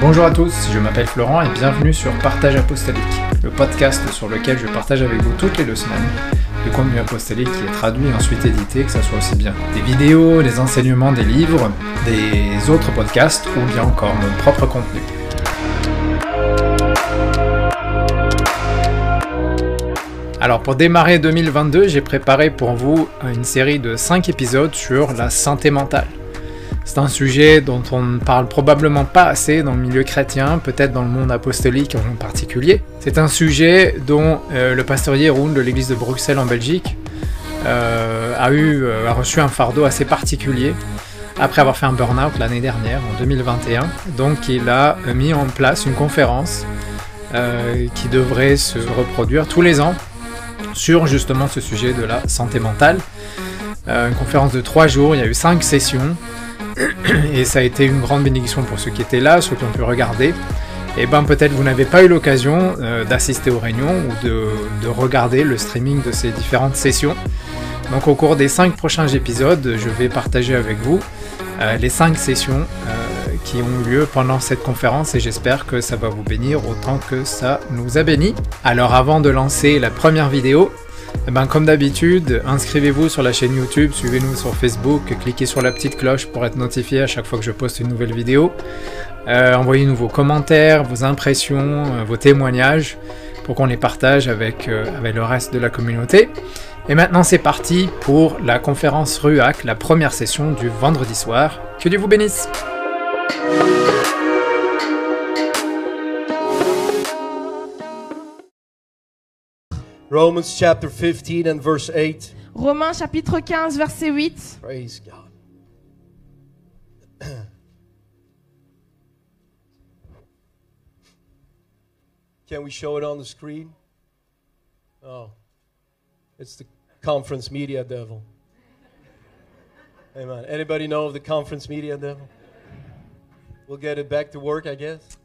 Bonjour à tous, je m'appelle Florent et bienvenue sur Partage Apostolique, le podcast sur lequel je partage avec vous toutes les deux semaines contenu apostolique qui est traduit et ensuite édité, que ce soit aussi bien des vidéos, des enseignements, des livres, des autres podcasts ou bien encore mon propre contenu. Alors pour démarrer 2022, j'ai préparé pour vous une série de 5 épisodes sur la santé mentale. C'est un sujet dont on ne parle probablement pas assez dans le milieu chrétien, peut-être dans le monde apostolique en particulier. C'est un sujet dont euh, le pasteur Yeroun de l'église de Bruxelles en Belgique euh, a, eu, euh, a reçu un fardeau assez particulier après avoir fait un burn-out l'année dernière, en 2021. Donc il a mis en place une conférence qui devrait se reproduire tous les ans sur justement ce sujet de la santé mentale. une conférence de trois jours, il y a eu cinq sessions et ça a été une grande bénédiction pour ceux qui étaient là, ceux qui ont pu regarder. Et ben peut-être vous n'avez pas eu l'occasion euh, d'assister aux réunions ou de, regarder le streaming de ces différentes sessions. Donc au cours des 5 prochains épisodes, je vais partager avec vous euh, les 5 sessions euh, qui ont eu lieu pendant cette conférence et j'espère que ça va vous bénir autant que ça nous a bénis. Alors avant de lancer la première vidéo, eh ben, comme d'habitude, inscrivez-vous sur la chaîne YouTube, suivez-nous sur Facebook, cliquez sur la petite cloche pour être notifié à chaque fois que je poste une nouvelle vidéo. Euh, envoyez-nous vos commentaires, vos impressions, euh, vos témoignages pour qu'on les partage avec, euh, avec le reste de la communauté. Et maintenant c'est parti pour la conférence RUAC, la première session du vendredi soir. Que Dieu vous bénisse Romans chapter 15 and verse 8. Romains chapitre 15 verset 8. Praise God. Can we show it on the screen? Oh. It's the conference media devil. Amen. Anybody know of the conference media devil? We'll get it back to work, I guess.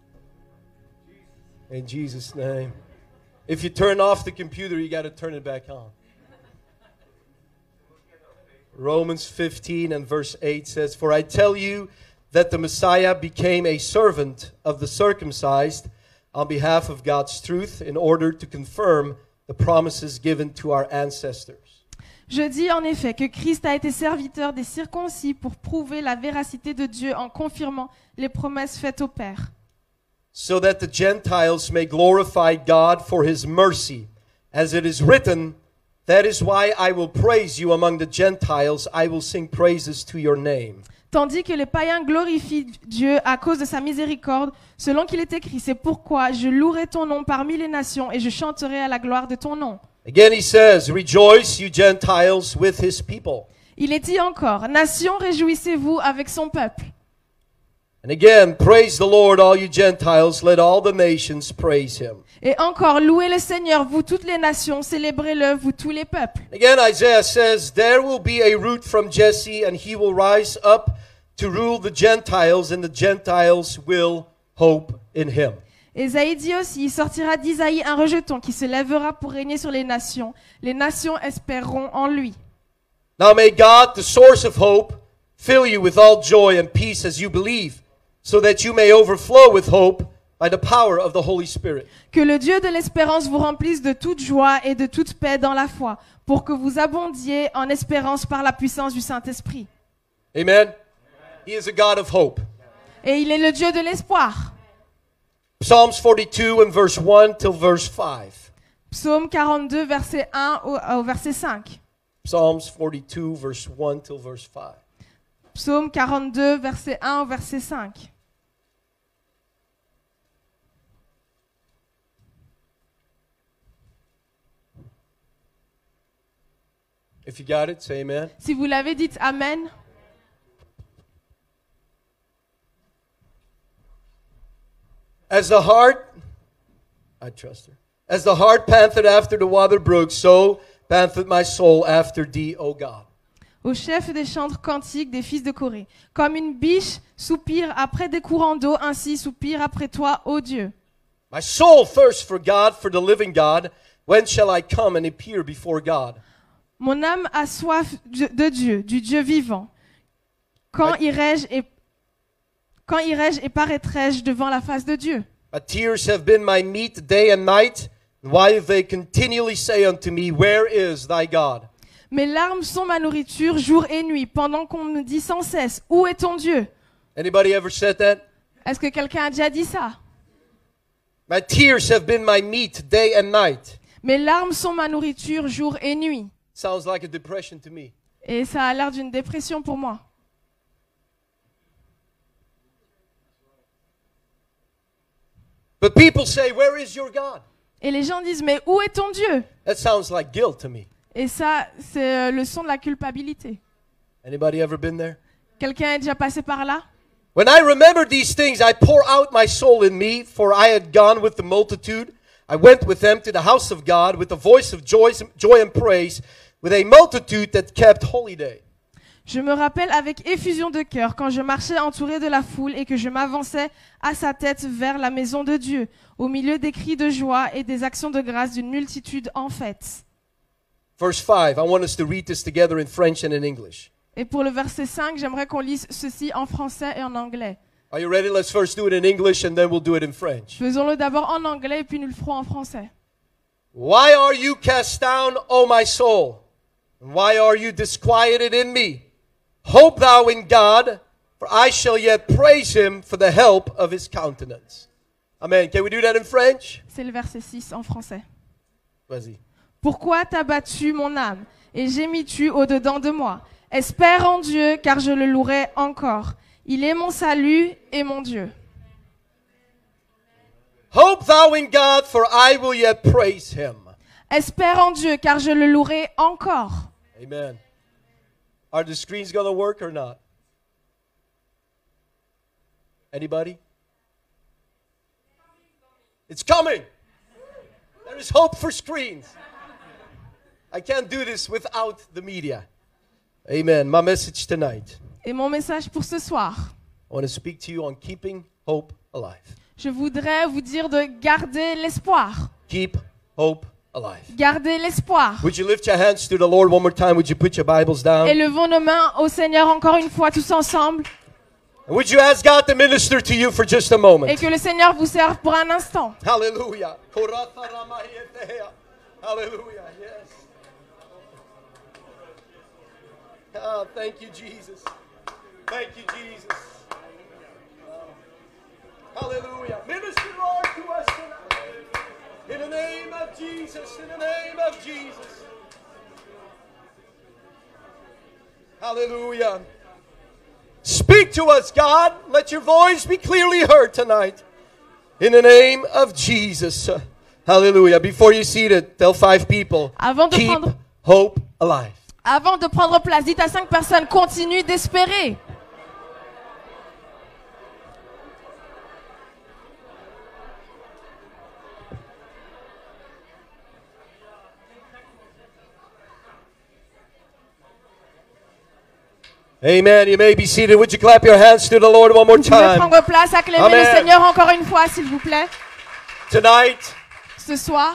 In Jesus' name. If you turn off the computer, you got to turn it back on. Romans 15 and verse 8 says, For I tell you that the Messiah became a servant of the circumcised on behalf of God's truth in order to confirm the promises given to our ancestors. Je dis en effet que Christ a été serviteur des circoncis pour prouver la véracité de Dieu en confirmant les promesses faites au Père. So that the Gentiles may glorify God for his mercy. As it is written, That is why I will praise you among the Gentiles, I will sing praises to your name. Tandis que les païens glorifient Dieu à cause de sa miséricorde, selon qu'il est écrit, c'est pourquoi je louerai ton nom parmi les nations et je chanterai à la gloire de ton nom. Again he says, Rejoice, you Gentiles, with his people. Il est dit encore, Nations, réjouissez-vous avec son peuple. And again, praise the Lord, all you Gentiles, let all the nations praise him. Et encore, louez le Seigneur, vous toutes les nations, célébrez-le, vous tous les peuples. Again, Isaiah says, There will be a root from Jesse, and he will rise up to rule the Gentiles, and the Gentiles will hope in him. Esaïe dit aussi, il sortira d'Isaïe un rejeton qui se lèvera pour régner sur les nations. Les nations espéreront en lui. Now may God, the source of hope, fill you with all joy and peace as you believe so that you may overflow with hope by the power of the Holy Spirit. Que le Dieu de l'espérance vous remplisse de toute joie et de toute paix dans la foi, pour que vous abondiez en espérance par la puissance du Saint-Esprit. Amen? He is a God of hope. Et il est le Dieu de l'espoir. Psalms 42 and verse 1 till verse 5. Psaume 42 verset 1 au, au verset 5. Psalms 42 verse 1 till verse 5. Psaume 42 verset 1 au verset 5. If you got it, say amen. Si vous l'avez, dites Amen. As the heart, I trust her. As the heart panted after the water brook, so panted my soul after thee, O God. au chef des chantres cantiques des fils de Corée. Comme une biche soupire après des courants d'eau, ainsi soupire après toi, ô Dieu. My soul thirsts for God, for the living God. When shall I come and appear before God? Mon âme a soif de Dieu, du Dieu vivant. Quand irai-je et quand irai-je et paraîtrai-je devant la face de Dieu? My tears have been my meat day and night. Do they continually say unto me, Where is thy God? Mes larmes sont ma nourriture jour et nuit, pendant qu'on me dit sans cesse Où est ton Dieu? Anybody ever said that? Est-ce que quelqu'un a déjà dit ça? My tears have been my meat day and night. Mes larmes sont ma nourriture jour et nuit. Sounds like a depression to me. Et ça a l'air d'une dépression pour moi. But people say, Where is your God? Et les gens disent Mais où est ton Dieu That sounds like guilt to me. Et ça, c'est euh, le son de la culpabilité. Anybody ever been there? Quelqu'un est déjà passé par là When I remember these things, I pour out my soul in me, for I had gone with the multitude. I went with them to the house of God with a voice of joy, joy and praise, with a multitude that kept. Je me rappelle avec effusion de cœur quand je marchais entouré de la foule et que je m'avançais à sa tête vers la maison de Dieu, au milieu des cris de joie et des actions de grâce d'une multitude en fête. Verse 5, I want us to read this together in French and in English. Et pour le verset 5, j'aimerais qu'on lise ceci en français et en anglais. Are you ready? Let's first do it in English and then we'll do it in French. Faisons-le d'abord en anglais et puis nous le ferons en français. Why are you cast down, O my soul? Why are you disquieted in me? Hope thou in God, for I shall yet praise him for the help of his countenance. Amen. Can we do that in French? C'est le verset 6 en français. Vas-y. Pourquoi t'as battu mon âme? Et gémis-tu au-dedans de moi Espère en Dieu, car je le louerai encore. Il est mon salut et mon Dieu. Hope thou in God, for I will yet praise him. Espère en Dieu, car je le louerai encore. Amen. Are the screens going to work or not? Anybody? It's coming. There is hope for screens. I can't do this without the media. Amen. My message tonight. Et mon message pour ce soir, I want to speak to you on keeping hope alive. je voudrais vous dire de garder l'espoir. Keep hope alive. Garder l'espoir. Would you lift your hands to the Lord one more time? Would you put your Bibles down? Élevons nos mains au Seigneur encore une fois tous ensemble would you ask God to minister to you for just a et moment? que le Seigneur vous serve pour un instant. Hallelujah. Hallelujah. Yes. Ah, thank you, Jesus. Thank you, Jesus. Hallelujah. Minister, Lord, to us tonight. In the name of Jesus. In the name of Jesus. Hallelujah. Speak to us, God. Let your voice be clearly heard tonight. In the name of Jesus. Hallelujah. Before you see it, tell five people. Avant de Keep prendre- hope alive. Avant de prendre place, dites à cinq personnes, continue d'espérer. Amen. You may be seated. Would you clap your hands to the Lord one more Vous pouvez time? prendre place, acclamer Amen. le Seigneur encore une fois, s'il vous plaît. Tonight, Ce soir,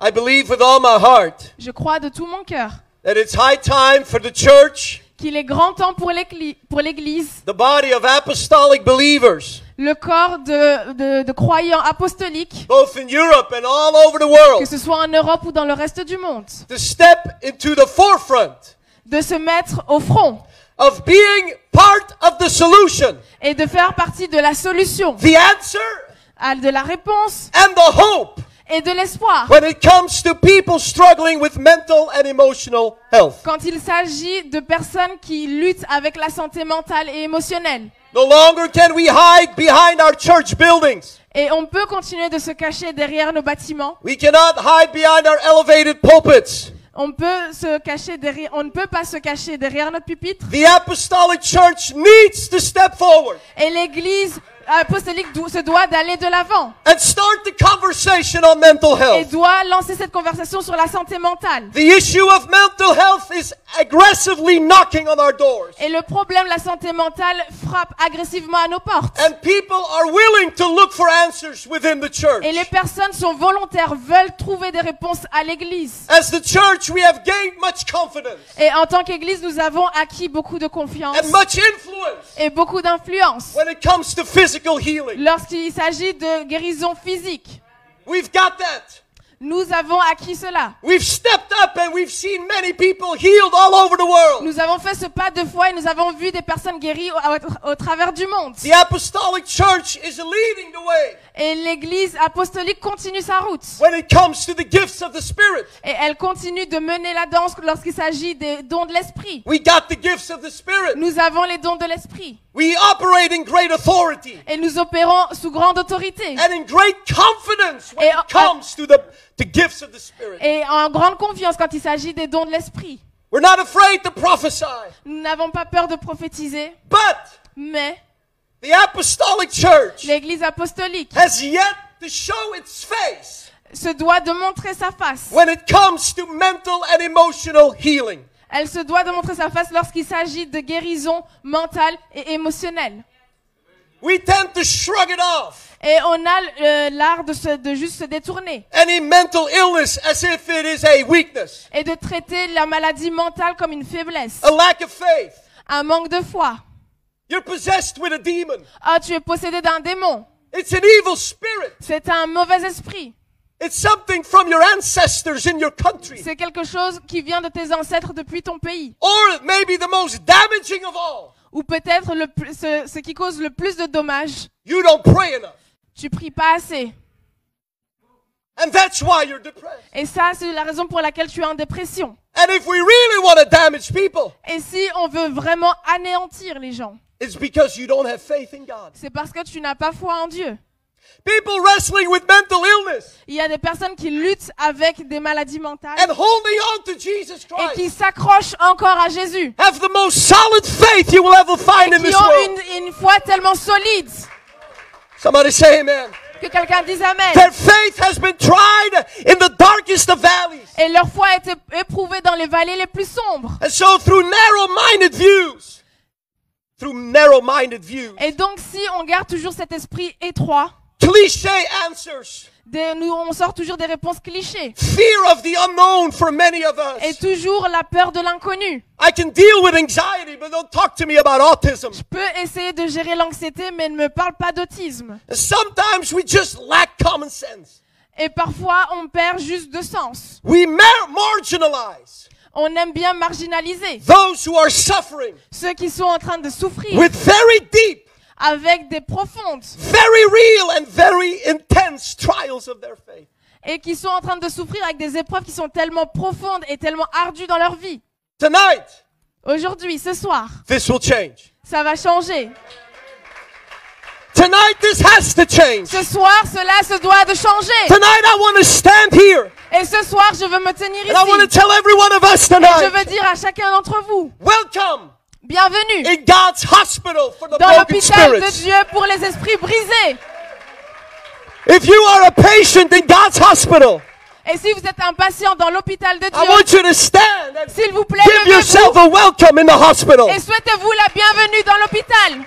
I believe with all my heart je crois de tout mon cœur that it's high time for the church, qu'il est grand temps pour l'Égli- pour l'Église, the body of apostolic believers, le corps de, de- de croyants apostoliques, both in Europe and all over the que world, ce soit en Europe ou dans le reste du monde, to step into the forefront de se mettre au front of being part of the solution, et de faire partie de la solution, the answer, à- de la réponse and the hope et de l'espoir. when it comes to people struggling with mental and emotional health. Quand il s'agit de personnes qui luttent avec la santé mentale et émotionnelle. No longer can we hide behind our church buildings. Et on peut continuer de se cacher derrière nos bâtiments. We cannot hide behind our elevated pulpits. On peut se cacher derrière, on ne peut pas se cacher derrière notre pupitre. The apostolic church needs to step forward. Et l'Église apostolique se doit d'aller de l'avant and start the conversation on mental et doit lancer cette conversation sur la santé mentale. The issue of mental health is aggressively knocking on our doors. Et le problème, la santé mentale, frappe agressivement à nos portes. And people are willing to look for answers within the church. Et les personnes sont volontaires, veulent trouver des réponses à l'église. As the church, we have gained much confidence Et en tant qu'église, nous avons acquis beaucoup de confiance and much influence et beaucoup d'influence when it comes to physical healing. lorsqu'il s'agit de guérison physique. We've got that. Nous avons acquis cela. We've stepped up and we've seen many people healed all over the world. Nous avons fait ce pas de foi et nous avons vu des personnes guéries au, au travers du monde. The apostolic church is leading the way Et l'église apostolique continue sa route. when it comes to the gifts of the Spirit. Et elle continue de mener la danse lorsqu'il s'agit des dons de l'esprit. We got the gifts of the Spirit. Nous avons les dons de l'esprit. We operate in great authority Et nous opérons sous grande autorité. and in great confidence when Et it en- comes to the, the gifts of the Spirit. Et en grande confiance quand il s'agit des dons de l'esprit. We're not afraid to prophesy. Nous n'avons pas peur de prophétiser, But mais the apostolic church l'église apostolique has yet to show its face se doit de montrer sa face. when it comes to mental and emotional healing. Elle se doit de montrer sa face lorsqu'il s'agit de guérison mentale et émotionnelle. We tend to shrug it off. Et on a euh, l'art de, se- de juste se détourner Any mental illness as if it is a weakness, et de traiter la maladie mentale comme une faiblesse, a lack of faith. un manque de foi. You're possessed with a demon. Ah, tu es possédé d'un démon. It's an evil spirit. C'est un mauvais esprit. It's something from your ancestors in your country. C'est quelque chose qui vient de tes ancêtres depuis ton pays. Or maybe the most damaging of all. Ou peut-être ce, ce qui cause le plus de dommages. You don't pray enough. Tu pries pas assez. And that's why you're depressed. Et ça, c'est la raison pour laquelle tu es en dépression. And if we really want to damage people, Et si on veut vraiment anéantir les gens, it's because you don't have faith in God. c'est parce que tu n'as pas foi en Dieu. People wrestling with mental illness Il y a des personnes qui luttent avec des maladies mentales and holding on to Jesus et qui Christ s'accrochent encore à Jésus. have the most solid faith you will ever find in Qui this ont une, une foi tellement solide Somebody say amen. que quelqu'un dise Amen. Their faith has been tried in the darkest of valleys. Et leur foi a été éprouvée dans les vallées les plus sombres. And so through narrow-minded views, through narrow-minded views, Et donc si on garde toujours cet esprit étroit, cliche answers, des- nous, on sort toujours des réponses clichés. fear of the unknown for many of Et us. toujours la peur de l'inconnu. I can deal with anxiety, but don't talk to me about autism. Je peux essayer de gérer l'anxiété, mais ne me parle pas d'autisme. Sometimes we just lack common sense. Et parfois, on perd juste de sens. We mar- marginalize On aime bien marginaliser those who are suffering ceux qui sont en train de souffrir with very deep, avec des profondes very real, and very intense trials of their faith. et qui sont en train de souffrir avec des épreuves qui sont tellement profondes et tellement ardues dans leur vie. Tonight, Aujourd'hui, ce soir, this will change. ça va changer. Tonight, this has to change. Ce soir, cela se doit de changer. Tonight, I want to stand here Et ce soir, je veux me tenir and I want to ici. tell every one of us Et je veux dire à chacun d'entre vous, welcome bienvenue in God's hospital for the dans broken l'hôpital de spirits. Dieu pour les esprits brisés. If you are a patient in God's hospital, Et si vous êtes un patient dans l'hôpital de I Dieu, want you to stand and s'il vous plaît, give yourself levez-vous a welcome in the hospital. et souhaitez-vous la bienvenue dans l'hôpital.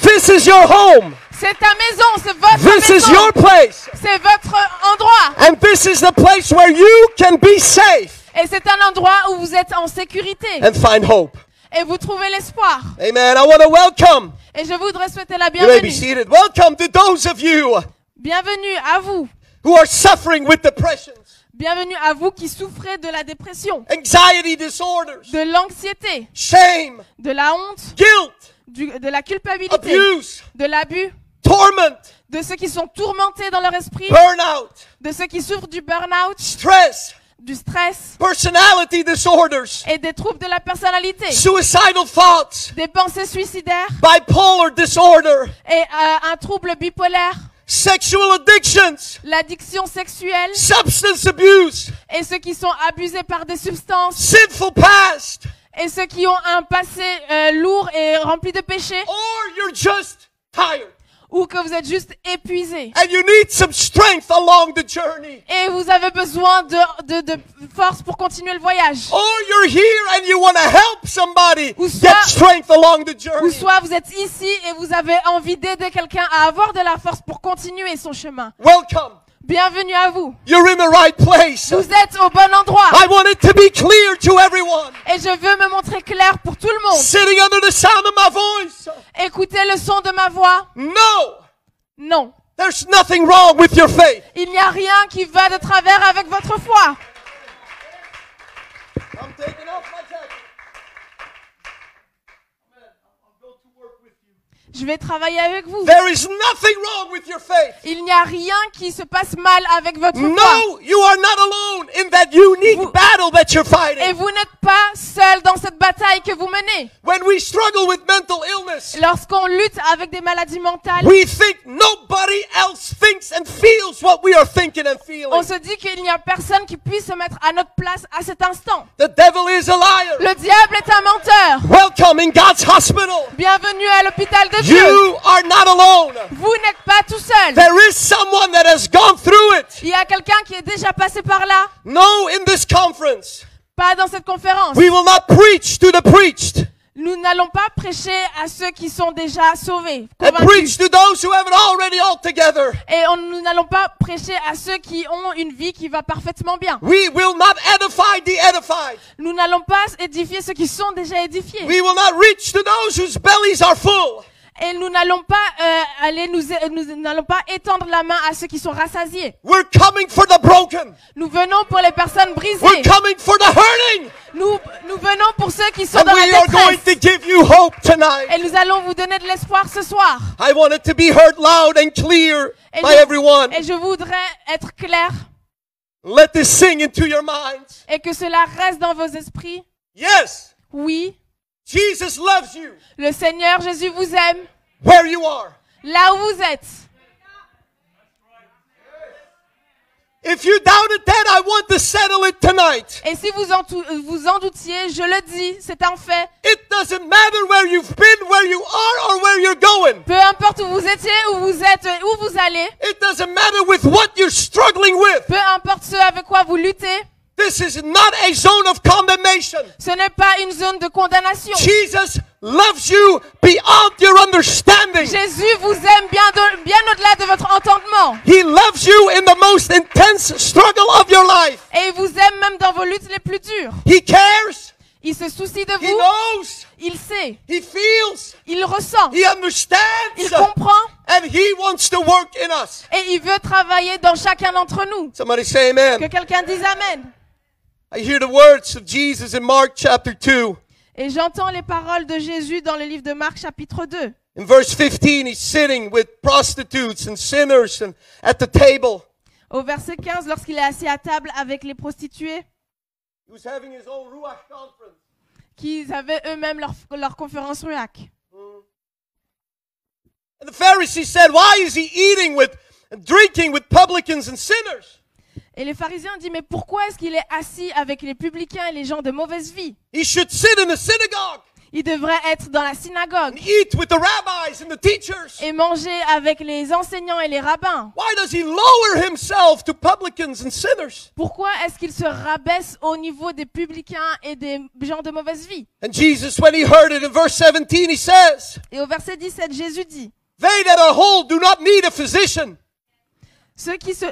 This is your home. C'est ta maison, c'est votre This is maison, your place. c'est votre endroit. And this is the place where you can be safe Et c'est un endroit où vous êtes en sécurité and find hope. Et vous trouvez l'espoir. Amen. I want to welcome. Et je voudrais souhaiter la You may be bienvenue. seated. Welcome to those of you Bienvenue à vous. who are suffering with depressions, Bienvenue à vous qui souffrez de la dépression, anxiety disorders, de l'anxiété, shame, de la honte, guilt, du- de la culpabilité, abuse, de l'abus, torment, de ceux qui sont tourmentés dans leur esprit, burnout, de ceux qui souffrent du burn-out, stress, du stress personality disorders, et des troubles de la personnalité, suicidal thoughts, des pensées suicidaires bipolar disorder, et euh, un trouble bipolaire, sexual addictions, l'addiction sexuelle substance abuse, et ceux qui sont abusés par des substances sinful past, et ceux qui ont un passé euh, lourd et rempli de péchés. Or you're just tired. Ou que vous êtes juste épuisé And you need some strength along the journey. et vous avez besoin de, de, de force pour continuer le voyage. Or you're here and you want to help somebody Ou get soit- strength along the Ou soit vous êtes ici et vous avez envie d'aider quelqu'un à avoir de la force pour continuer son chemin. Welcome. Bienvenue à vous. You're in the right place. Vous êtes au bon endroit. I want it to be clear to everyone Et je veux me montrer clair pour tout le monde. sitting under the sound of my voice. Écoutez le son de ma voix. No, Non. there's nothing wrong with your faith. Il n'y a rien qui va de travers avec votre foi. I'm taking off my jacket. Amen. I'll go to work with you. Je vais travailler avec vous. There is nothing wrong with your faith. Il n'y a rien qui se passe mal avec votre foi. No, you are not alone in that unique Vous- battle that you're Et fighting. vous n'êtes pas seul dans cette bataille que vous menez. When we struggle with mental illness, Lorsqu'on lutte avec des maladies mentales, we think nobody else thinks and feels what we are thinking and on feeling. se dit qu'il n'y a personne qui puisse se mettre à notre place à cet instant. The devil is a liar. Le diable est un menteur. Welcome in God's hospital. Bienvenue à l'hôpital de Dieu. You are not alone. Vous n'êtes pas tout seul. There is someone that has gone through it. Il y a quelqu'un qui est déjà passé par là. No, in this conference, Pas dans cette conférence. we will not preach to the preached Nous n'allons pas prêcher à ceux qui sont déjà sauvés, convaincus. to those who have it already all together. Et on- nous n'allons pas prêcher à ceux qui ont une vie qui va parfaitement bien. We will not edify the edified. Nous n'allons pas édifier ceux qui sont déjà édifiés. We will not reach to those whose bellies are full. Et nous n'allons pas euh, aller nous, nous n'allons pas étendre la main à ceux qui sont rassasiés. We're coming for the broken. Nous venons pour les personnes We're brisées. coming for the hurting. Nous, nous venons pour ceux qui sont And dans we la are going to détresse. give you hope tonight. Et nous allons vous donner de l'espoir ce soir. I want it to be heard loud and clear Et by je, everyone. et je voudrais être clair Let this sing into your minds. et que cela reste dans vos esprits. Yes, Oui, Jesus loves you le Seigneur Jésus vous aime where you are. là où vous êtes. If you doubted that, I want to settle it tonight. Et si vous en, vous en doutiez, je le dis, c'est un fait. It doesn't matter where you've been, where you are, or where you're going. Peu importe où vous étiez, où vous êtes, où vous allez, It doesn't matter with what you're struggling with. peu importe ce avec quoi vous luttez, This is not a zone of condemnation. ce n'est pas une zone de condamnation. Jesus loves you beyond your understanding. Jésus vous aime bien, de- bien au-delà de votre entendement. He loves you in the most intense struggle of your life. Et il vous aime même dans vos luttes les plus dures. He cares. Il se soucie de He vous. knows. Il sait. He feels. Il ressent. He understands. Il comprend. And he wants to work in us. Et il veut travailler dans chacun d'entre nous. Somebody say amen. Que quelqu'un dise Amen. I hear the words of Jesus in Mark chapter 2. Et j'entends les paroles de Jésus dans le livre de Marc chapitre 2. In verse 15, he's sitting with prostitutes and sinners and at the table. Au verset 15, lorsqu'il est assis à table avec les prostituées, He was having his own Ruach conference. qui avaient eux-mêmes leur, leur conférence ruac. And the Pharisees said, Why is he eating with and drinking with publicans and sinners? Et les pharisiens disent, mais pourquoi est-ce qu'il est assis avec les publicains et les gens de mauvaise vie? He should sit in the synagogue Il devrait être dans la synagogue and eat with the rabbis and the teachers. et manger avec les enseignants et les rabbins. Why does he lower himself to publicans and sinners? Pourquoi est-ce qu'il se rabaisse au niveau des publicains et des gens de mauvaise vie? And Jesus, when he heard it in verse 17, he says, Et au verset 17, Jésus dit, They that are whole do not need a physician, ceux, qui se,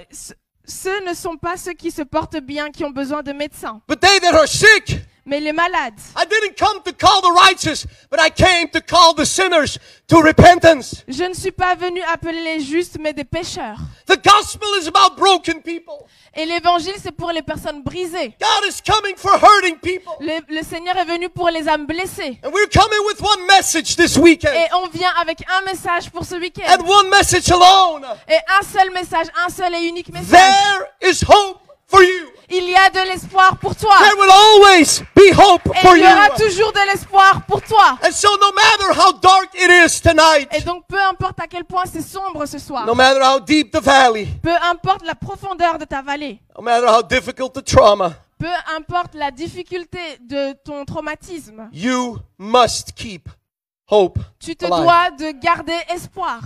ceux ne sont pas ceux qui se portent bien qui ont besoin de médecins, but they that are sick. Mais les malades. I didn't come to call the righteous, but I came to call the sinners to repentance. Je ne suis pas venu appeler les justes, mais des pécheurs. The gospel is about broken people. Et l'évangile, c'est pour les personnes brisées. God is coming for hurting people. Le, le Seigneur est venu pour les âmes blessées. And we're coming with one message this weekend. Et on vient avec un message pour ce week-end. And one message alone. Et un seul message, un seul et unique message. There is hope for you. Il y a de l'espoir pour toi. There will always be hope Et for il y you. aura toujours de l'espoir pour toi. And so no matter how dark it is Et tonight, donc, peu importe à quel point c'est sombre ce soir, no matter how deep the valley, peu importe la profondeur de ta vallée, no matter how difficult the trauma, peu importe la difficulté de ton traumatisme, you must keep hope Tu te alive. dois de garder espoir.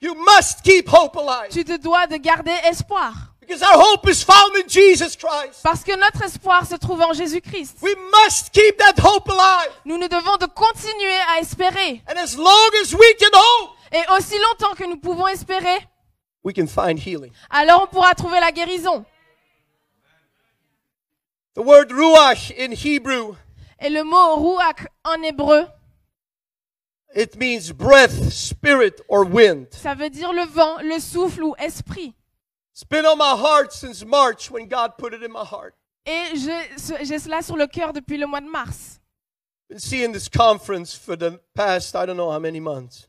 You must keep hope alive. Tu te dois de garder espoir. Because our hope is found in Jesus Christ. Parce que notre espoir se trouve en Jésus-Christ. We must keep that hope alive. Nous nous devons de continuer à espérer. And as long as we can hope, Et aussi longtemps que nous pouvons espérer, we can find healing. alors on pourra trouver la guérison. The word ruach in Hebrew, Et le mot ruach en hébreu, it means breath, spirit, or wind. ça veut dire le vent, le souffle ou esprit. It's been on my heart since March when God put it in my heart. Et j'ai cela sur le cœur depuis le mois de mars. Been seeing this conference for the past I don't know how many months.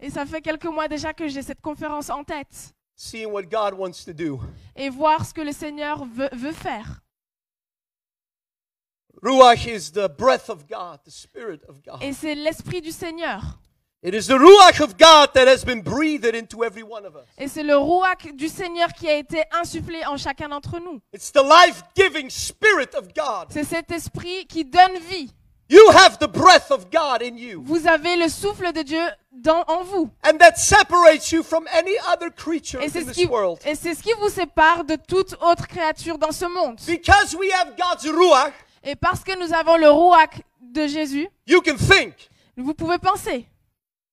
Et ça fait quelques mois déjà que j'ai cette conférence en tête. Seeing what God wants to do. Et voir ce que le Seigneur veut, veut faire. Ruach is the breath of God, the spirit of God. Et c'est l'esprit du Seigneur. It is the ruach of God that has been breathed into every one of us. Et c'est le ruach du Seigneur qui a été insufflé en chacun d'entre nous. It's the life-giving spirit of God. C'est cet esprit qui donne vie. You have the breath of God in you. Vous avez le souffle de Dieu dans, en vous. And that separates you from any other creature Et in c'est ce this qui, world. et c'est ce qui vous sépare de toute autre créature dans ce monde. Because we have God's ruach, Et parce que nous avons le ruach de Jésus, you can think, vous pouvez penser,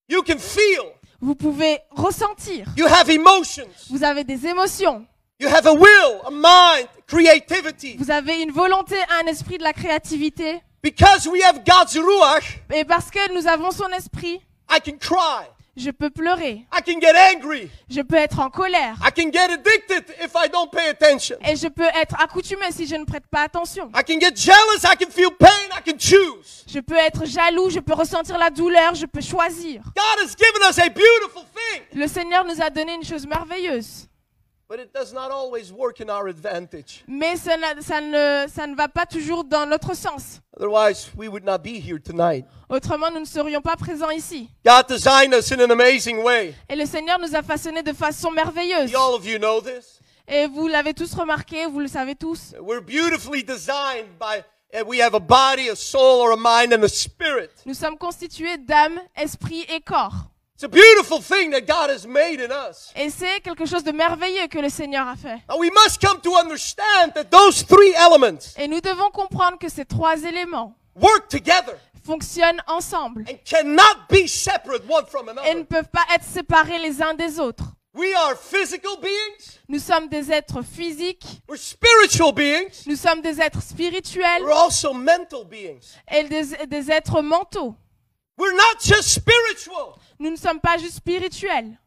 you can feel, vous pouvez ressentir, you have emotions, vous avez des émotions, you have a will, a mind, creativity. vous avez une volonté, un esprit de la créativité. Because we have God's ruach, Et parce que nous avons son esprit, I can cry, je peux pleurer, I can get angry, je peux être en colère, I can get addicted if I don't pay attention. et je peux être accoutumé si je ne prête pas attention. I can get jealous, I can feel pain, I can choose. Je peux être jaloux, je peux ressentir la douleur, je peux choisir. God has given us a beautiful thing, Le Seigneur nous a donné une chose merveilleuse. But it does not always work in our advantage. Mais ça, ça ne, ça ne va pas toujours dans notre sens. Otherwise, we would not be here tonight. Autrement, nous ne serions pas présents ici. God designed us in an amazing way. Et le Seigneur nous a façonnés de façon merveilleuse. All of you know this. Et vous l'avez tous remarqué, vous le savez tous. We're beautifully designed by, and we have a body, a soul, or a mind, and a spirit. Nous sommes constitués d'âme, esprit et corps. It's a beautiful thing that God has made in us. Et c'est quelque chose de merveilleux que le Seigneur a fait. Now we must come to understand that those three elements Et nous devons comprendre que ces trois éléments work together fonctionnent ensemble and cannot be separate one from et ne peuvent pas être séparés les uns des autres. We are physical beings, Nous sommes des êtres physiques, we're spiritual beings, nous sommes des êtres spirituels we're also mental beings. et des, des êtres mentaux. We're not just spiritual. Nous ne sommes pas juste spirituels.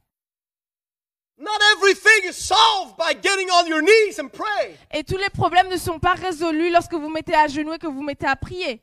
Not everything is solved by getting on your knees and pray. Et tous les problèmes ne sont pas résolus lorsque vous mettez à genoux et que vous mettez à prier.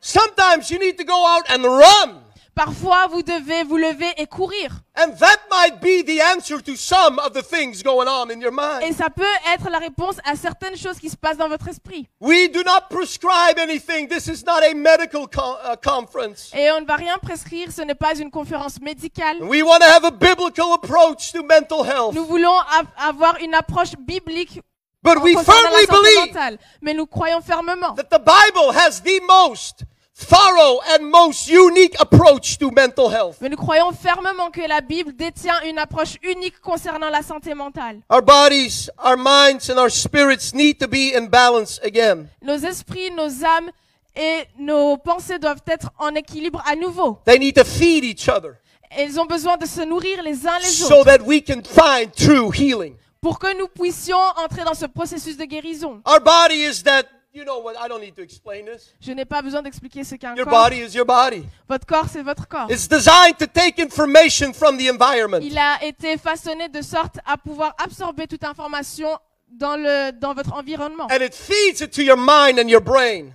Sometimes you need to go out and run. Parfois, vous devez vous lever et courir. And that might be the answer to some of the things going on in your mind. Et ça peut être la réponse à certaines choses qui se passent dans votre esprit. We do not prescribe anything. This is not a medical co- conference. Et on ne va rien prescrire, ce n'est pas une conférence médicale. We want to have a biblical approach to mental health. Nous voulons avoir une approche biblique But we firmly santé believe mentale. Mais nous croyons fermement that the Bible has the most thorough and most unique approach to mental health. Mais nous croyons fermement que la Bible détient une approche unique concernant la santé mentale. Our bodies, our minds, and our spirits need to be in balance again. Nos esprits, nos âmes et nos pensées doivent être en équilibre à nouveau. They need to feed each other Et ils ont besoin de se nourrir les uns les so autres that we can find true healing. pour que nous puissions entrer dans ce processus de guérison. Our body is that, you know what, I don't need to explain this. Je n'ai pas besoin d'expliquer ce qu'est un Your corps. body is your body. Votre corps, c'est votre corps. It's designed to take information from the environment. Il a été façonné de sorte à pouvoir absorber toute information dans, le, dans votre environnement. And it feeds it to your mind and your brain.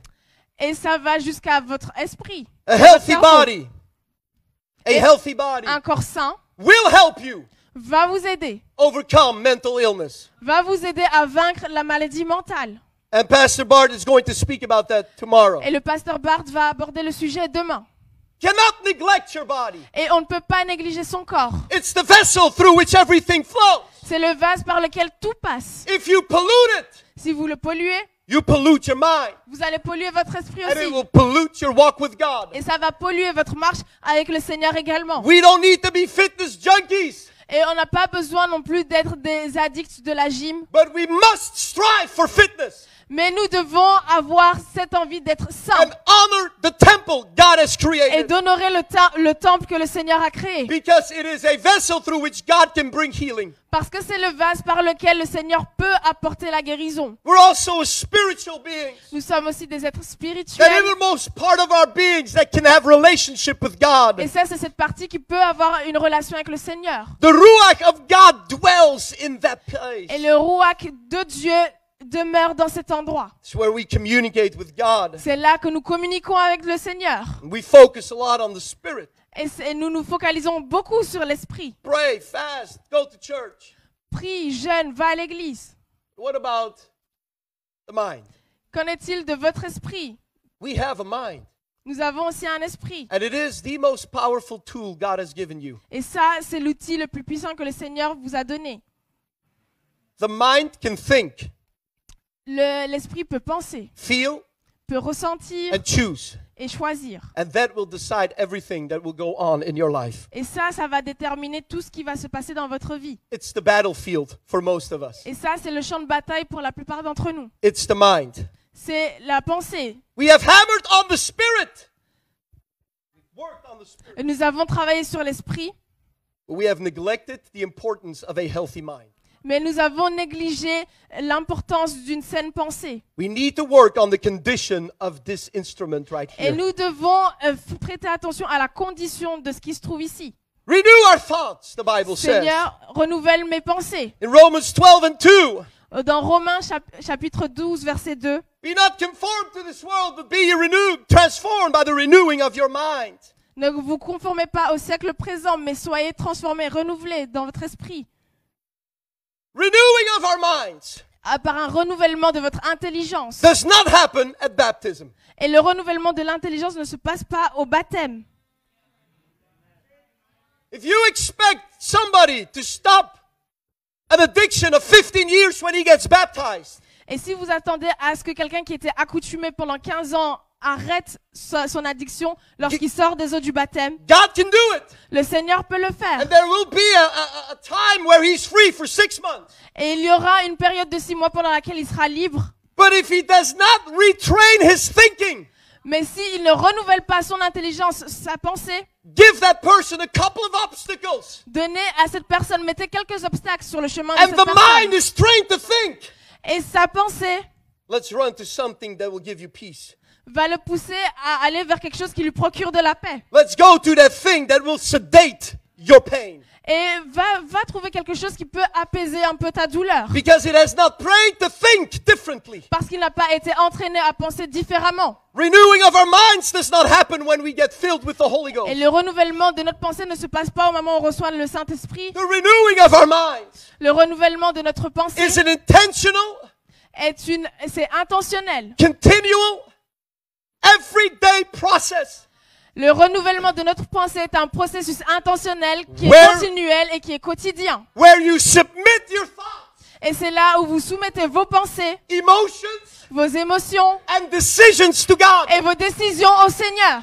Et ça va jusqu'à votre esprit. A healthy body, a Et- healthy body Un corps sain will help you va vous aider. overcome mental illness. Va vous aider à vaincre la maladie mentale. And Pastor Bart is going to speak about that tomorrow. Et le pasteur Bart va aborder le sujet demain. Cannot neglect your body. Et on ne peut pas négliger son corps. It's the vessel through which everything flows. C'est le vase par lequel tout passe. If you pollute it, Si vous le polluez, you pollute your mind. vous allez polluer votre esprit And it aussi. will pollute your walk with God. Et ça va polluer votre marche avec le Seigneur également. We don't need to be fitness junkies, Et on n'a pas besoin non plus d'être des addicts de la gym. but we must strive for fitness Mais nous devons avoir cette envie d'être saints and honor the temple God has et d'honorer le, tem- le temple que le Seigneur a créé. because it is a vessel through which God can bring healing. Parce que c'est le vase par lequel le Seigneur peut apporter la guérison. We're also a spiritual being. Nous sommes aussi des êtres That spirituels. innermost part of our beings that can have relationship with God. Et ça, c'est cette partie qui peut avoir une relation avec le Seigneur. The Ruach of God dwells in that place. Et le rouac de Dieu demeure dans cet endroit. It's where we communicate with God. C'est là que nous communiquons avec le Seigneur. We focus a lot on the Spirit. Et, nous nous focalisons beaucoup sur l'esprit. Pray, fast, go to church. Prie, jeûne, va à l'église. What about the mind? Qu'en est-il de votre esprit? We have a mind. Nous avons aussi un esprit. And it is the most powerful tool God has given you. Et ça, c'est l'outil le plus puissant que le Seigneur vous a donné. The mind can think, Le- L'esprit peut penser, feel, peut ressentir and choose. et choisir. And that will decide everything that will go on in your life. Et ça, ça va déterminer tout ce qui va se passer dans votre vie. It's the battlefield for most of us. Et ça, c'est le champ de bataille pour la plupart d'entre nous. It's the mind. C'est la pensée. We have hammered on the Spirit. We've worked on the Spirit. Et Nous avons travaillé sur l'esprit, We have neglected the importance of a healthy mind. Mais nous avons négligé l'importance d'une saine pensée. We need to work on the condition of this instrument right Et nous devons euh, prêter attention à la condition de ce qui se trouve ici. Renew our thoughts, the Bible says. Seigneur, renouvelle mes pensées. In Romans 12 and 2, Euh, Dans Romains chap- chapitre 12, verset 2, be not conformed to this world, but be ye renewed, transformed by the renewing of your mind. ne vous conformez pas au siècle présent, mais soyez transformés, renouvelés dans votre esprit, Renewing of our minds par un renouvellement de votre intelligence. does not happen at baptism. Et le renouvellement de l'intelligence ne se passe pas au baptême. If you expect somebody to stop an addiction of 15 years when he gets baptized, Et si vous attendez à ce que quelqu'un qui était accoutumé pendant 15 ans arrête sa- son addiction lorsqu'il sort des eaux du baptême, God can do it. le Seigneur peut le faire. And there will be a, a, a time where he's free for six months. Et il y aura une période de 6 mois pendant laquelle il sera libre. But if he does not retrain his thinking, Mais s'il ne renouvelle pas son intelligence, sa pensée, give that person a couple of obstacles, donnez à cette personne, mettez quelques obstacles sur le chemin de and cette the mind is trained to think, Et sa pensée let's run to something that will give you peace. Va le pousser à aller vers quelque chose qui lui procure de la paix. Let's go to that thing that will sedate your pain. Et va, va trouver quelque chose qui peut apaiser un peu ta douleur. Because it has not trained to think differently. Parce qu'il n'a pas été entraîné à penser différemment. Renewing of our minds does not happen when we get filled with the Holy Et le renouvellement de notre pensée ne se passe pas au moment où on reçoit le Saint-Esprit. The renewing of our minds Le renouvellement de notre pensée is an intentional, est une, c'est intentionnel. continual, everyday process. Le renouvellement de notre pensée est un processus intentionnel qui est Where- continuel et qui est quotidien. where you submit your thoughts, Et c'est là où vous soumettez vos pensées, emotions, vos émotions and decisions to God. et vos décisions au Seigneur.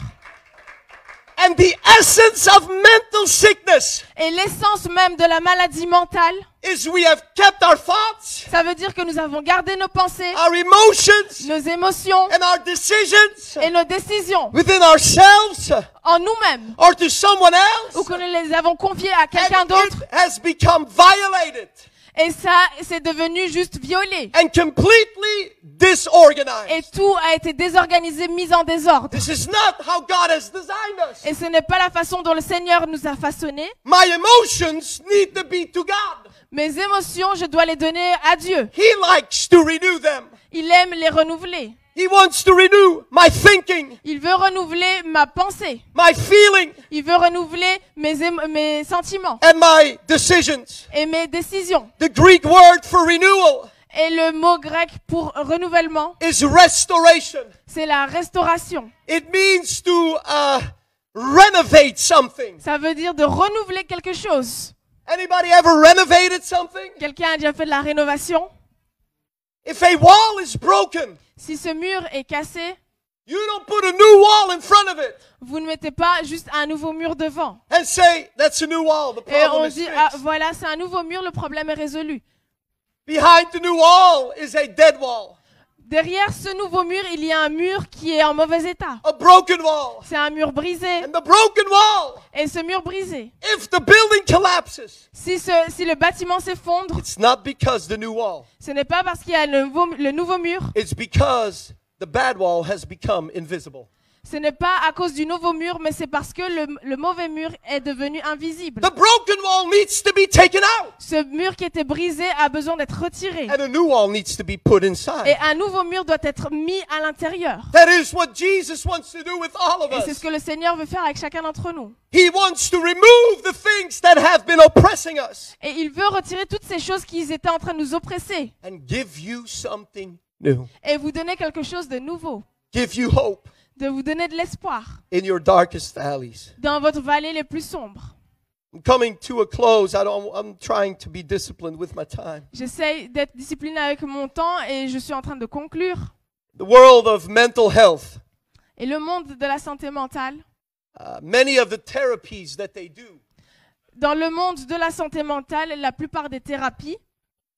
And the essence of mental sickness Et l'essence même de la maladie mentale, is we have kept our thoughts, ça veut dire que nous avons gardé nos pensées, our emotions, nos émotions and our decisions et nos décisions within ourselves en nous-mêmes or to someone else. ou que nous les avons confiées à quelqu'un And d'autre. it has become violated Et ça, c'est devenu juste violé. and completely disorganized. Et tout a été désorganisé, mis en désordre. This is not how God has designed us. Et ce n'est pas la façon dont le Seigneur nous a façonnés. My emotions need to be to God. Mes émotions, je dois les donner à Dieu. He likes to renew them. Il aime les renouveler. He wants to renew my thinking, Il veut renouveler ma pensée. my feeling, Il veut renouveler mes, mes sentiments and my decisions. et mes décisions. The Greek word for renewal Et le mot grec pour renouvellement, is restoration. c'est la restauration. It means to uh, renovate something. Ça veut dire de renouveler quelque chose. Anybody ever renovated something? Quelqu'un a déjà fait de la rénovation? If a wall is broken, Si ce mur est cassé, you don't put a new wall in front of it vous ne mettez pas juste un nouveau mur devant. and say, that's a new wall. The Et on is dit, fixed. ah, voilà, c'est un nouveau mur, le problème est résolu. Behind the new wall is a dead wall, Derrière ce nouveau mur, il y a un mur qui est en mauvais état. a broken wall. C'est un mur brisé. And the broken wall, Et ce mur brisé, if the building collapses, si, ce, si le bâtiment s'effondre, ce n'est pas parce qu'il y a le nouveau, le nouveau mur, It's because the bad wall has become invisible. Ce n'est pas à cause du nouveau mur, mais c'est parce que le, le mauvais mur est devenu invisible. The broken wall needs to be taken out, Ce mur qui était brisé a besoin d'être retiré. and a new wall needs to be put Et un nouveau mur doit être mis à l'intérieur. That is what Jesus wants to do with all of Et c'est ce us. que le Seigneur veut faire avec chacun d'entre nous. He wants to remove the things that have been oppressing us Et il veut retirer toutes ces choses qui étaient en train de nous oppresser and give you something new. et vous donner quelque chose de nouveau, Give you hope de vous donner de l'espoir in your darkest valleys. dans votre vallée les plus sombres. I'm coming to a close. I don't, I'm trying to be disciplined with my time. J'essaye d'être discipliné avec mon temps et je suis en train de conclure. The world of mental health, Et le monde de la santé mentale, uh, many of the therapies that they do, dans le monde de la santé mentale, la plupart des thérapies,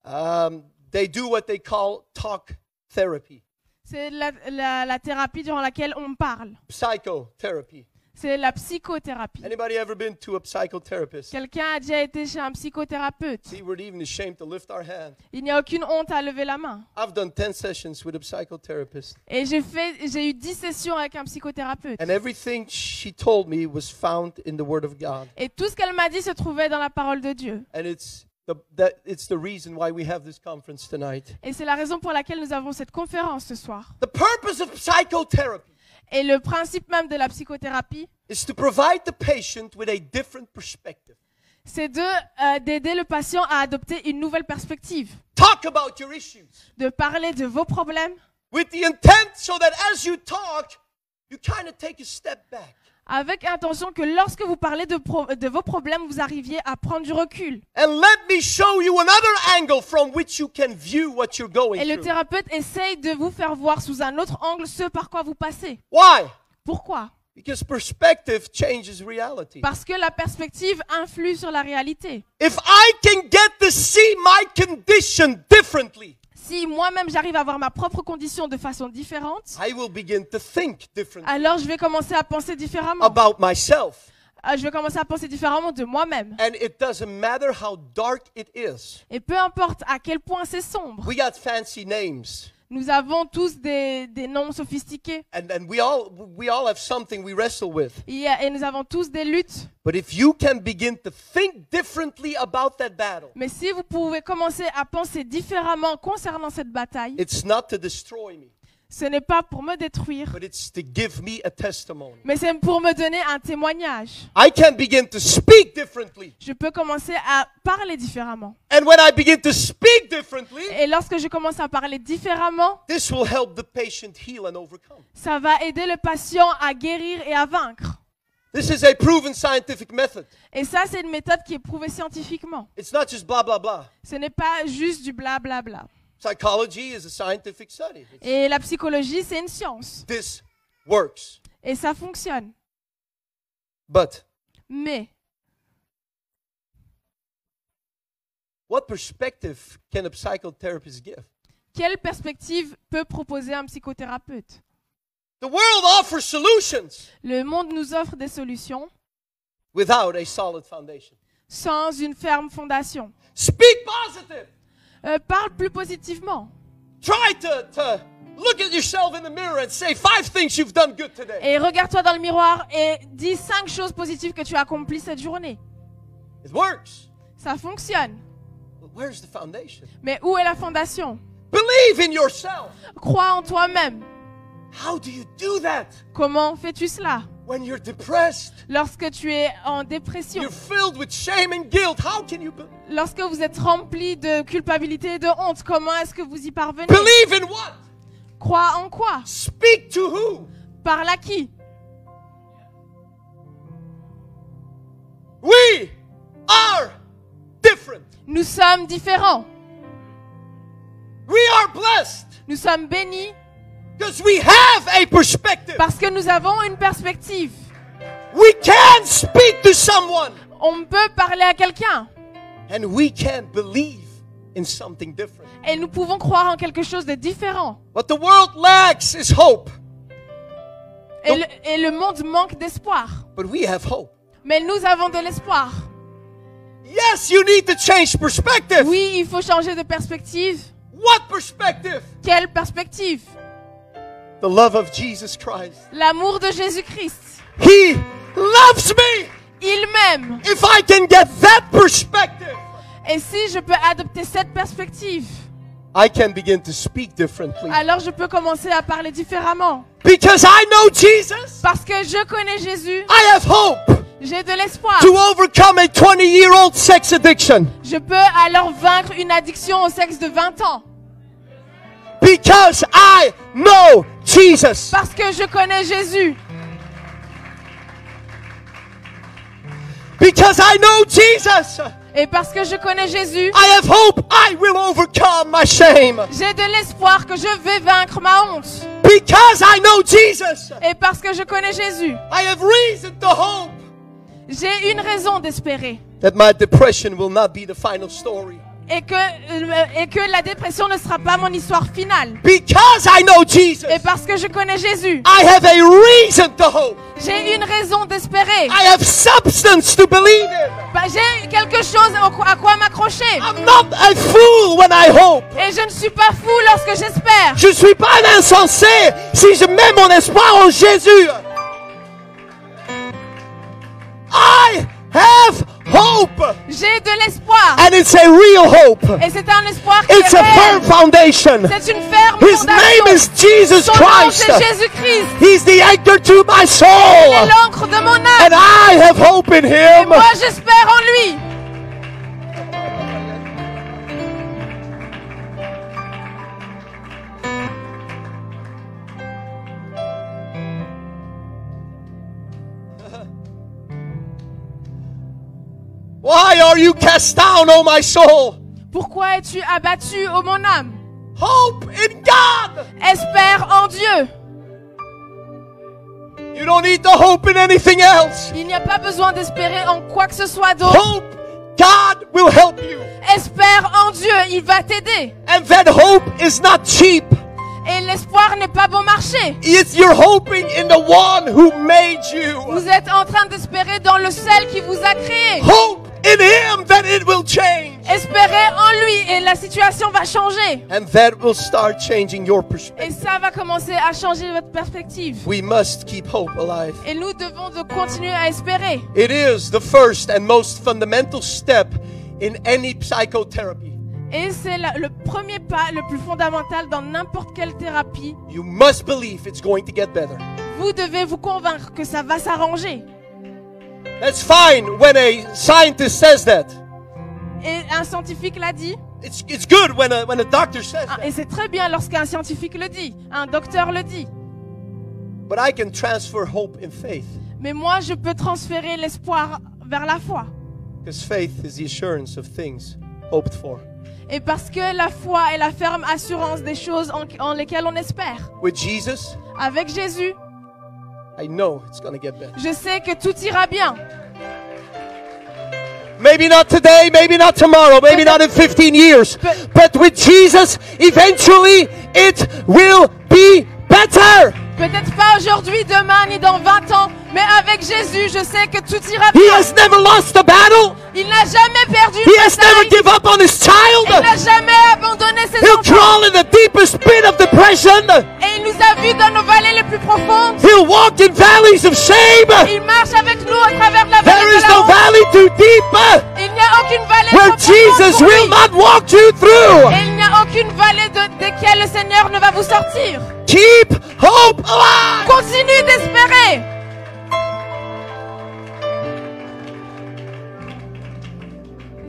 um, they do what they call talk therapy, c'est la, la- la thérapie durant laquelle on parle. psychotherapy. C'est la psychothérapie. Anybody ever been to a psychotherapist? Quelqu'un a déjà été chez un psychothérapeute? See, we're even ashamed to lift our hand. Il n'y a aucune honte à lever la main. I've done 10 sessions with a psychotherapist, Et j'ai fait, j'ai eu 10 sessions avec un psychothérapeute. and everything she told me was found in the Word of God. Et tout ce qu'elle m'a dit se trouvait dans la parole de Dieu. And it's the, that, it's the reason why we have this conference tonight. Et c'est la raison pour laquelle nous avons cette conférence ce soir. The purpose of psychotherapy Et le principe même de la psychothérapie, is to provide the patient with a different perspective. c'est de euh, d'aider le patient à adopter une nouvelle perspective, Talk about your issues de parler de vos problèmes with the intent so that as you talk, you kind of take a step back avec intention que lorsque vous parlez de, pro- de vos problèmes, vous arriviez à prendre du recul. Et le thérapeute essaye de vous faire voir sous un autre angle ce par quoi vous passez. Why? Pourquoi? Because perspective changes reality. Parce que la perspective influe sur la réalité. If I can get to see my condition differently, Si moi-même j'arrive à voir ma propre condition de façon différente, I will begin to think differently alors je vais commencer à penser différemment. about myself. Euh, Je vais commencer à penser différemment de moi-même. Et peu importe à quel point c'est sombre, We got fancy names. Nous avons tous des, des noms sophistiqués And, and we all we all have something we wrestle with. et, et nous avons tous des luttes. But if you can begin to think differently about that battle, Mais si vous pouvez commencer à penser différemment concernant cette bataille, it's not to destroy me, ce n'est pas pour me détruire, but it's to give me a testimony. mais c'est pour me donner un témoignage. I can begin to speak differently. Je peux commencer à parler différemment. And when I begin to speak differently, Et lorsque je commence à parler différemment, this will help the patient heal and overcome. ça va aider le patient à guérir et à vaincre. This is a proven scientific method. Et ça, c'est une méthode qui est prouvée scientifiquement. It's not just blah, blah, blah. Ce n'est pas juste du blablabla. Psychology is a scientific study. Et la psychologie, c'est une science. This works. Et ça fonctionne. But Mais what perspective can a psychotherapist give? quelle perspective peut proposer un psychothérapeute? The world offers solutions Le monde nous offre des solutions without a solid foundation. sans une ferme fondation. Speak positive. Euh, parle plus positivement. Try to, to look at yourself in the mirror and say five things you've done good today. Et regarde-toi dans le miroir et dis cinq choses positives que tu as accomplies cette journée. It works. Ça fonctionne. But where's the foundation? Mais où est la fondation? Believe in yourself. Crois en toi-même. How do you do that? Comment fais-tu cela? When you're depressed, Lorsque tu es en dépression, you're filled with shame and guilt. How can you be- lorsque vous êtes rempli de culpabilité et de honte, comment est-ce que vous y parvenez? Believe in what? Crois en quoi? Speak to who? Parle à qui? We are different. Nous sommes différents. We are blessed Nous sommes bénis we have a perspective. parce que nous avons une perspective. We can speak to someone On peut parler à quelqu'un and we can believe in something different. et nous pouvons croire en quelque chose de différent. What the world lacks is hope, Et le, et le monde manque d'espoir. but we have hope. Mais nous avons de l'espoir. Yes, you need to change perspective. Oui, il faut changer de perspective. What perspective? Quelle perspective? The love of Jesus Christ. L'amour de Jésus-Christ. He loves me. Il m'aime. If I can get that perspective, Et si je peux adopter cette perspective, I can begin to speak differently. alors je peux commencer à parler différemment. Because I know Jesus, Parce que je connais Jésus, I have hope j'ai de l'espoir. to overcome a 20 year old sex addiction. Je peux alors vaincre une addiction au sexe de 20 ans. Because I know Jesus. Parce que je connais Jésus. Because I know Jesus. Et parce que je connais Jésus, I have hope I will overcome my shame. j'ai de l'espoir que je vais vaincre ma honte. Because I know Jesus. Et parce que je connais Jésus, I have reason to hope j'ai une raison d'espérer. that my depression will not be the final story. Et que, euh, et que la dépression ne sera pas mon histoire finale. Because I know Jesus. Et parce que je connais Jésus, I have a reason to hope. j'ai une raison d'espérer. I have substance to believe in. Bah, j'ai quelque chose à quoi m'accrocher. I'm not a fool when I hope. Et je ne suis pas fou lorsque j'espère. Je suis pas un insensé si je mets mon espoir en Jésus. I have hope. J'ai de l'espoir. And it's a real hope. Et c'est un espoir qui It's est a firm foundation. C'est une ferme His name is Jesus Son Christ. c'est Jésus-Christ. He's the anchor to my soul. l'encre de mon And. I have hope in Et him. moi, j'espère en lui. Why are you cast down, O my soul? Pourquoi es-tu abattu, ô mon âme? Hope in God. Espère en Dieu. You don't need to hope in anything else. Il n'y a pas besoin d'espérer en quoi que ce soit d'autre. Hope God will help you. Espère en Dieu, il va t'aider. And that hope is not cheap. Et l'espoir n'est pas bon marché. It's you're hoping in the one who made you. Vous êtes en train d'espérer dans le seul qui vous a créé. Hope in him that it will change. Espérez en lui et la situation va changer. And that will start changing your perspective. Et ça va commencer à changer votre perspective. We must keep hope alive. Et nous devons de continuer à espérer. It is the first and most fundamental step in any psychotherapy. Et c'est le premier pas le plus fondamental dans n'importe quelle thérapie. You must believe it's going to get better. Vous devez vous convaincre que ça va s'arranger. That's fine when a scientist says that. Et un scientifique l'a dit. It's, it's good when a, when a doctor says Ah, that. Et c'est très bien lorsqu'un scientifique le dit. Un docteur le dit. But I can transfer hope in faith. Mais moi, je peux transférer l'espoir vers la foi. Because faith is the assurance of things hoped for. Et parce que la foi est la ferme assurance des choses en, en lesquelles on espère. With Jesus, Avec Jésus, I know it's to get better. je sais que tout ira bien. Maybe not today, maybe not tomorrow, maybe not in 15 years. But- But with Jesus, eventually it will be better. Peut-être pas aujourd'hui, demain, ni dans 20 ans, mais avec Jésus, je sais que tout ira He bien. has never lost a battle. Il n'a jamais perdu He une has never given up on his Il child. n'a jamais abandonné ses He'll enfants. crawl in the deepest pit of depression. Et il nous a vus dans nos vallées les plus profondes. He'll walk in valleys of shame. Il marche avec nous à travers la There vallée is de la no honte. valley too deep Il n'y a aucune vallée where trop Jesus pour will lui. not walk you through. Et il n'y a aucune vallée de, desquelles le Seigneur ne va vous sortir. Keep hope alive. Continue d'espérer.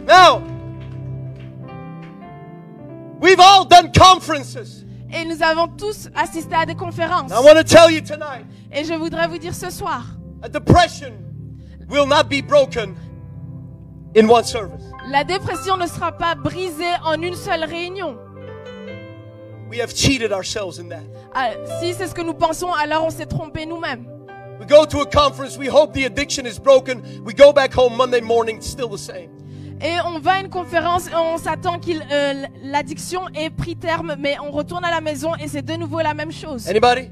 Now, we've all done conferences. Et nous avons tous assisté à des conférences. I want to tell you tonight, Et je voudrais vous dire ce soir, a depression will not be broken in one service. la dépression ne sera pas brisée en une seule réunion. we have cheated ourselves in that. Ah, si c'est ce que nous pensons, alors on s'est trompé nous-mêmes. We go to a conference, we hope the addiction is broken. We go back home Monday morning, it's still the same. Et on va à une conférence, et on s'attend que l'addiction ait pris terme, mais on retourne à la maison et c'est de nouveau la même chose. Anybody?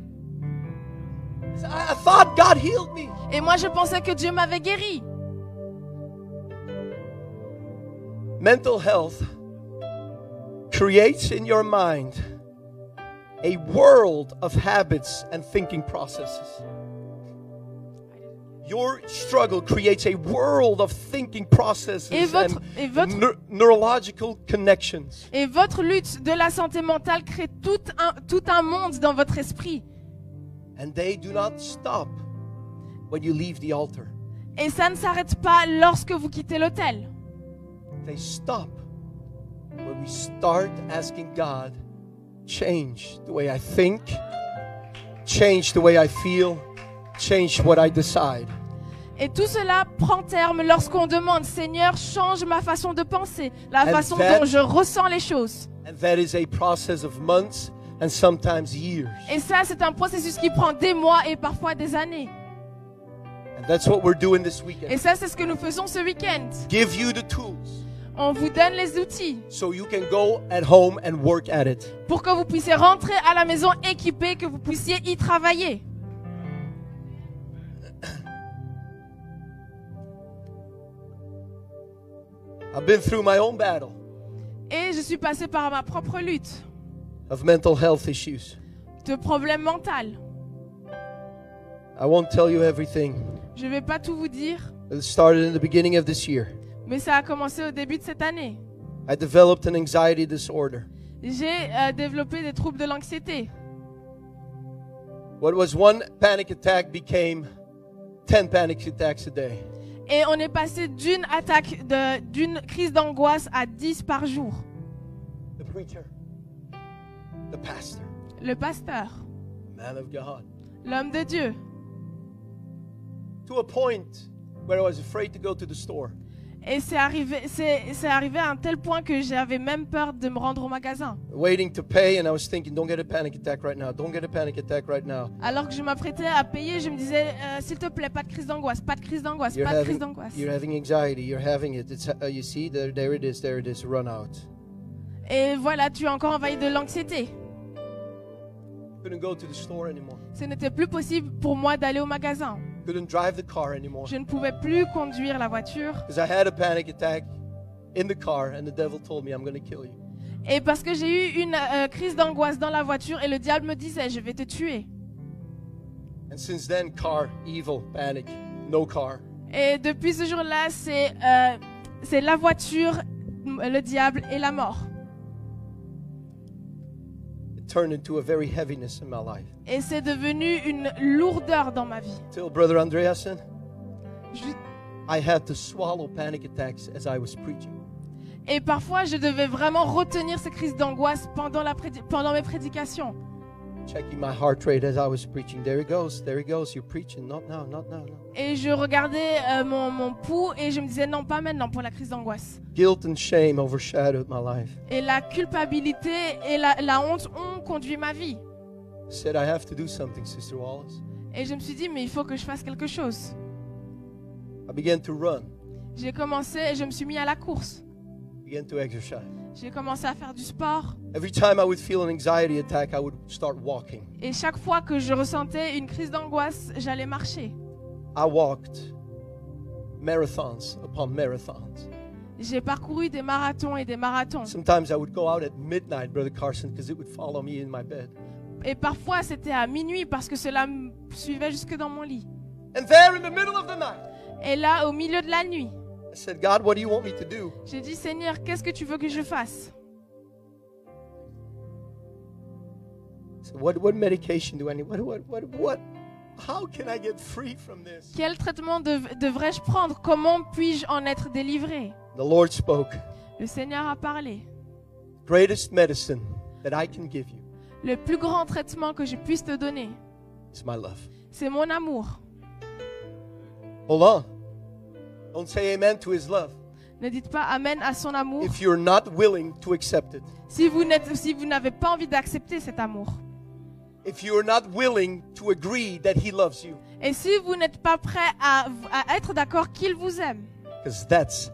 I, I thought God healed me. Et moi, je pensais que Dieu m'avait guéri. Mental health creates in your mind a world of habits and thinking processes. Your struggle creates a world of thinking processes Et votre- and et votre- neur- neurological connections. Et votre lutte de la santé mentale crée tout un, tout un monde dans votre esprit. And they do not stop when you leave the altar. Et ça ne s'arrête pas lorsque vous quittez l'hôtel. They stop when we start asking God, change the way I think, change the way I feel, change what I decide. Et tout cela prend terme lorsqu'on demande, Seigneur, change ma façon de penser, la And façon that- dont je ressens les choses. And that is a process of months and sometimes years. Et ça, c'est un processus qui prend des mois et parfois des années. And that's what we're doing this Et weekend. ça, c'est ce que nous faisons ce week-end. Give you the tools On vous donne les outils so you can go at home and work at it. pour que vous puissiez rentrer à la maison équipé, que vous puissiez y travailler. I've been through my own battle Et je suis passée par ma propre lutte of mental health issues. de problèmes mentaux. I won't tell you everything. Je vais pas tout vous dire, It started in the beginning of this year. mais ça a commencé au début de cette année. I developed an anxiety disorder. J'ai euh, développé des troubles de l'anxiété. What was one panic attack became 10 panic attacks a day. Et on est passé d'une attaque, d'une crise d'angoisse à 10 par jour. The preacher, the pastor, Le pasteur, the man of God. l'homme de Dieu. To a point where I was afraid to go to the store. Et c'est arrivé, c'est, c'est arrivé à un tel point que j'avais même peur de me rendre au magasin. Waiting to pay, and I was thinking, don't get a panic attack right now. Don't get a panic attack right now. Alors que je m'apprêtais à payer, je me disais, euh, s'il te plaît, pas de crise d'angoisse, pas de crise d'angoisse, pas de crise d'angoisse. you're having anxiety. You're having it. It's, uh, you see, there, there it is. There it is. Run out. Et voilà, tu es encore envahi de l'anxiété. Couldn't go to the store anymore. Ce n'était plus possible pour moi d'aller au magasin. Couldn't drive the car anymore. Je ne pouvais plus conduire la voiture. Because I had a panic attack in the car, and the devil told me, I'm going to kill you. Et parce que j'ai eu une euh, crise d'angoisse dans la voiture et le diable me disait, je vais te tuer. And since then, car, evil, panic, no car. Et depuis ce jour-là, c'est euh, c'est la voiture, le diable et la mort. It turned into a very heaviness in my life. Et c'est devenu une lourdeur dans ma vie. Till Brother Andreasen, Je- I had to swallow panic attacks as I was preaching. Et parfois, je devais vraiment retenir ces crises d'angoisse pendant, la prédi- pendant mes prédications. Checking my heart rate as I was preaching. There he goes, there he goes. You're preaching. Not now, not now, no. Et je regardais euh, mon, mon pouls et je me disais non, pas maintenant pour la crise d'angoisse. Guilt and shame overshadowed my life. Et la culpabilité et la, la honte ont conduit ma vie. Said, I have to do something, Sister Wallace. Et je me suis dit, mais il faut que je fasse quelque chose. I began to run, J'ai commencé et je me suis mis à la course. began to exercise. J'ai commencé à faire du sport. Every time I would feel an anxiety attack, I would start walking. Et chaque fois que je ressentais une crise d'angoisse, j'allais marcher. I walked marathons upon marathons. J'ai parcouru des marathons et des marathons. Sometimes I would go out at midnight, Brother Carson, because it would follow me in my bed. Et parfois, c'était à minuit parce que cela me suivait jusque dans mon lit. And there in the middle of the night, Et là, au milieu de la nuit, I said, God, what do you want me to do? j'ai dit, Seigneur, qu'est-ce que tu veux que je fasse? So what, what medication do I need? What, what, what, what? How can I get free from this? Quel traitement dev- devrais-je prendre? Comment puis-je en être délivré? The Lord spoke, Le Seigneur a parlé. greatest medicine that I can give you Le plus grand traitement que je puisse te donner, is my love. c'est mon amour. Hold on. Don't say amen to his love. Ne dites pas Amen à son amour if you're not willing to accept it. si vous n'êtes- si vous n'avez pas envie d'accepter cet amour. If you're not willing to agree that He loves you. Et si vous n'êtes pas prêt à, à être d'accord qu'il vous aime. Because that's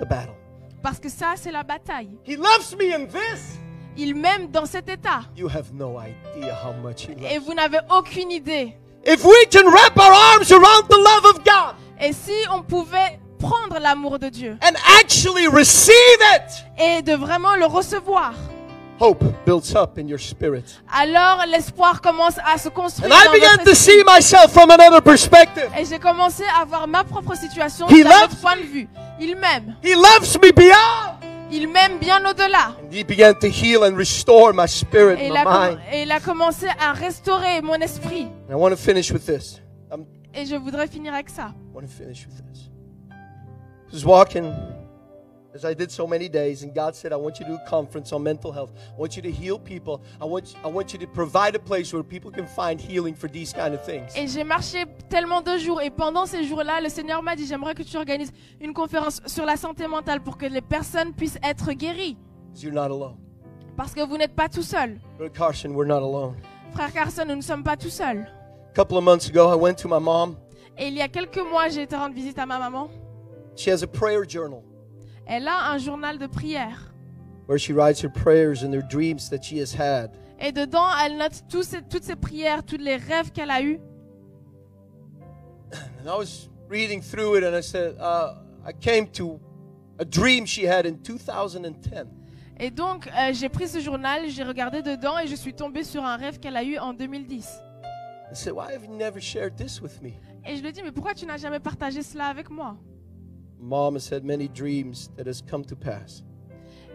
the battle. Parce que ça, c'est la bataille. He loves me in this. Il m'aime dans cet état. You have no idea how much He Et loves vous n'avez aucune idée. If we can wrap our arms around the love of God Et si on pouvait prendre l'amour de Dieu and actually receive it, et de vraiment le recevoir, hope builds up in your spirit. alors l'espoir commence à se construire. And I began to see myself from another perspective. Et j'ai commencé à voir ma propre situation He d'un loves autre point de vue. Il m'aime. He loves me beyond. Il m'aime bien au-delà. And He began to heal and restore my spirit, Et my il, a com- mind. et il a commencé à restaurer mon esprit. And I want to finish with this. Et je voudrais finir avec ça. I want to finish with this. I was walking as I did so many days, and God said, I want you to do a conference on mental health. I want you to heal people. I want, I want you to provide a place where people can find healing for these kind of things. Et j'ai marché tellement de jours. Et pendant ces jours-là, le Seigneur m'a dit, j'aimerais que tu organises une conférence sur la santé mentale pour que les personnes puissent être guéries. You're not alone. Parce que vous n'êtes pas tout seul. Carson, we're not alone. Frère Carson, nous ne sommes pas tout seuls. A couple of months ago, I went to my mom. Et il y a quelques mois, j'ai été rendre visite à ma maman. She has a prayer journal Elle a un journal de prière. where she writes her prayers and her dreams that she has had. Et dedans, elle note tous ses- toutes ses prières, tous les rêves qu'elle a eus. And I was reading through it and I said, uh, I came to a dream she had in 2010. Et donc, euh, j'ai pris ce journal, j'ai regardé dedans et je suis tombée sur un rêve qu'elle a eu en 2010. I said, Why have you never shared this with me? Et je lui ai dit, mais pourquoi tu n'as jamais partagé cela avec moi? Mom has had many dreams that has come to pass.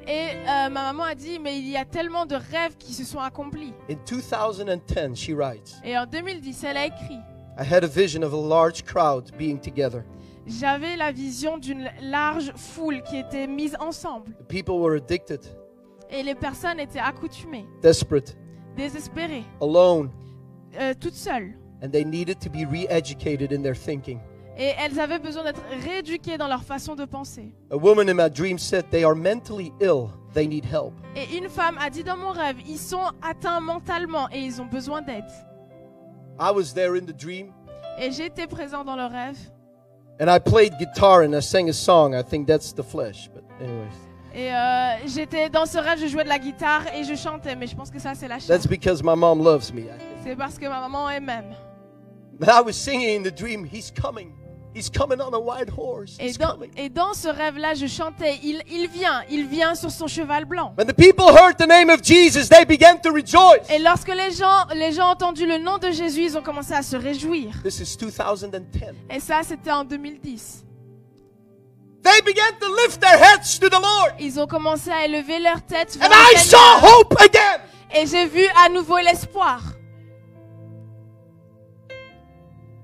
Et euh, ma maman a dit, mais il y a tellement de rêves qui se sont accomplis. In 2010, she writes, Et en 2010, elle a écrit, I had a vision of a large crowd being together. j'avais la vision d'une large foule qui était mise ensemble. The people were addicted, Et les personnes étaient accoutumées, desperate, désespérées, alone, euh, toutes seules. and they needed to be re educated in their thinking. Et elles avaient besoin d'être rééduquées dans leur façon de penser. A woman in my dream said, They are mentally ill, they need help. Et une femme a dit dans mon rêve, ils sont atteints mentalement et ils ont besoin d'aide. I was there in the dream, Et j'étais présent dans le rêve. and I played guitar and I sang a song. I think that's the flesh, but, anyways. Et euh, j'étais dans ce rêve, je jouais de la guitare et je chantais, mais je pense que ça c'est la chair. That's because my mom loves me. I think. C'est parce que ma maman m'aime. But I was singing in the dream, He's coming. He's coming on a white horse. Et He's dans, coming. et dans ce rêve-là, je chantais, il, il vient, il vient sur son cheval blanc. When the people heard the name of Jesus, they began to rejoice. Et lorsque les gens, les gens ont entendu le nom de Jésus, ils ont commencé à se réjouir. This is 2010. Et ça, c'était en 2010. They began to lift their heads to the Lord. Ils ont commencé à élever leur tête vers And I le saw Seigneur. hope again. Et j'ai vu à nouveau l'espoir.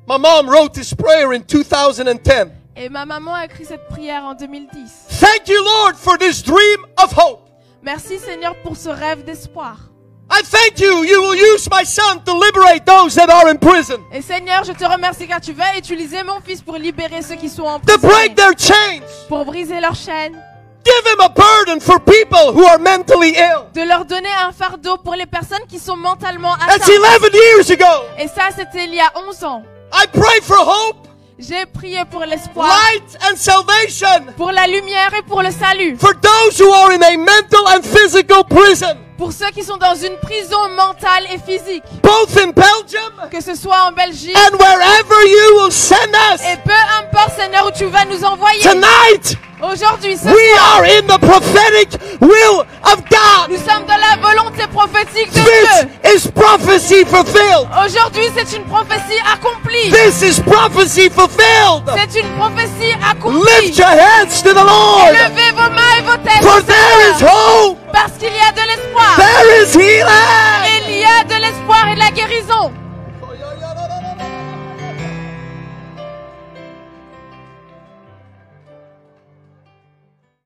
My mom wrote this prayer in 2010. Et ma maman a écrit cette prière en 2010. Thank you, Lord, for this dream of hope. Merci Seigneur pour ce rêve d'espoir. I thank you. You will use my son to liberate those that are in prison, Et Seigneur, je te remercie car tu vas utiliser mon fils pour libérer ceux qui sont en to prison, break their chains. pour briser leurs chaînes, Give him a burden for people who are mentally ill. de leur donner un fardeau pour les personnes qui sont mentalement That's atteintes. 11 years ago. Et ça, c'était il y a 11 ans. I pray for hope, J'ai prié pour l'espoir, light, and salvation pour la lumière et pour le salut, for those who are in a mental and physical prison, pour ceux qui sont dans une prison mentale et physique, both in Belgium que ce soit en Belgique. and wherever you will send us. et peu importe Seigneur où tu vas nous envoyer. Tonight, Aujourd'hui, ce we soir, are in the prophetic will of God. Nous sommes dans la volonté prophétique de This Dieu. Is prophecy fulfilled. Aujourd'hui, c'est une prophétie accomplie. This is prophecy fulfilled. C'est une prophétie accomplie. Lift your hands to the Lord. Levez vos mains et vos têtes. For there is hope. Parce qu'il y a de l'espoir. There is healing. Il y a de l'espoir et de la guérison.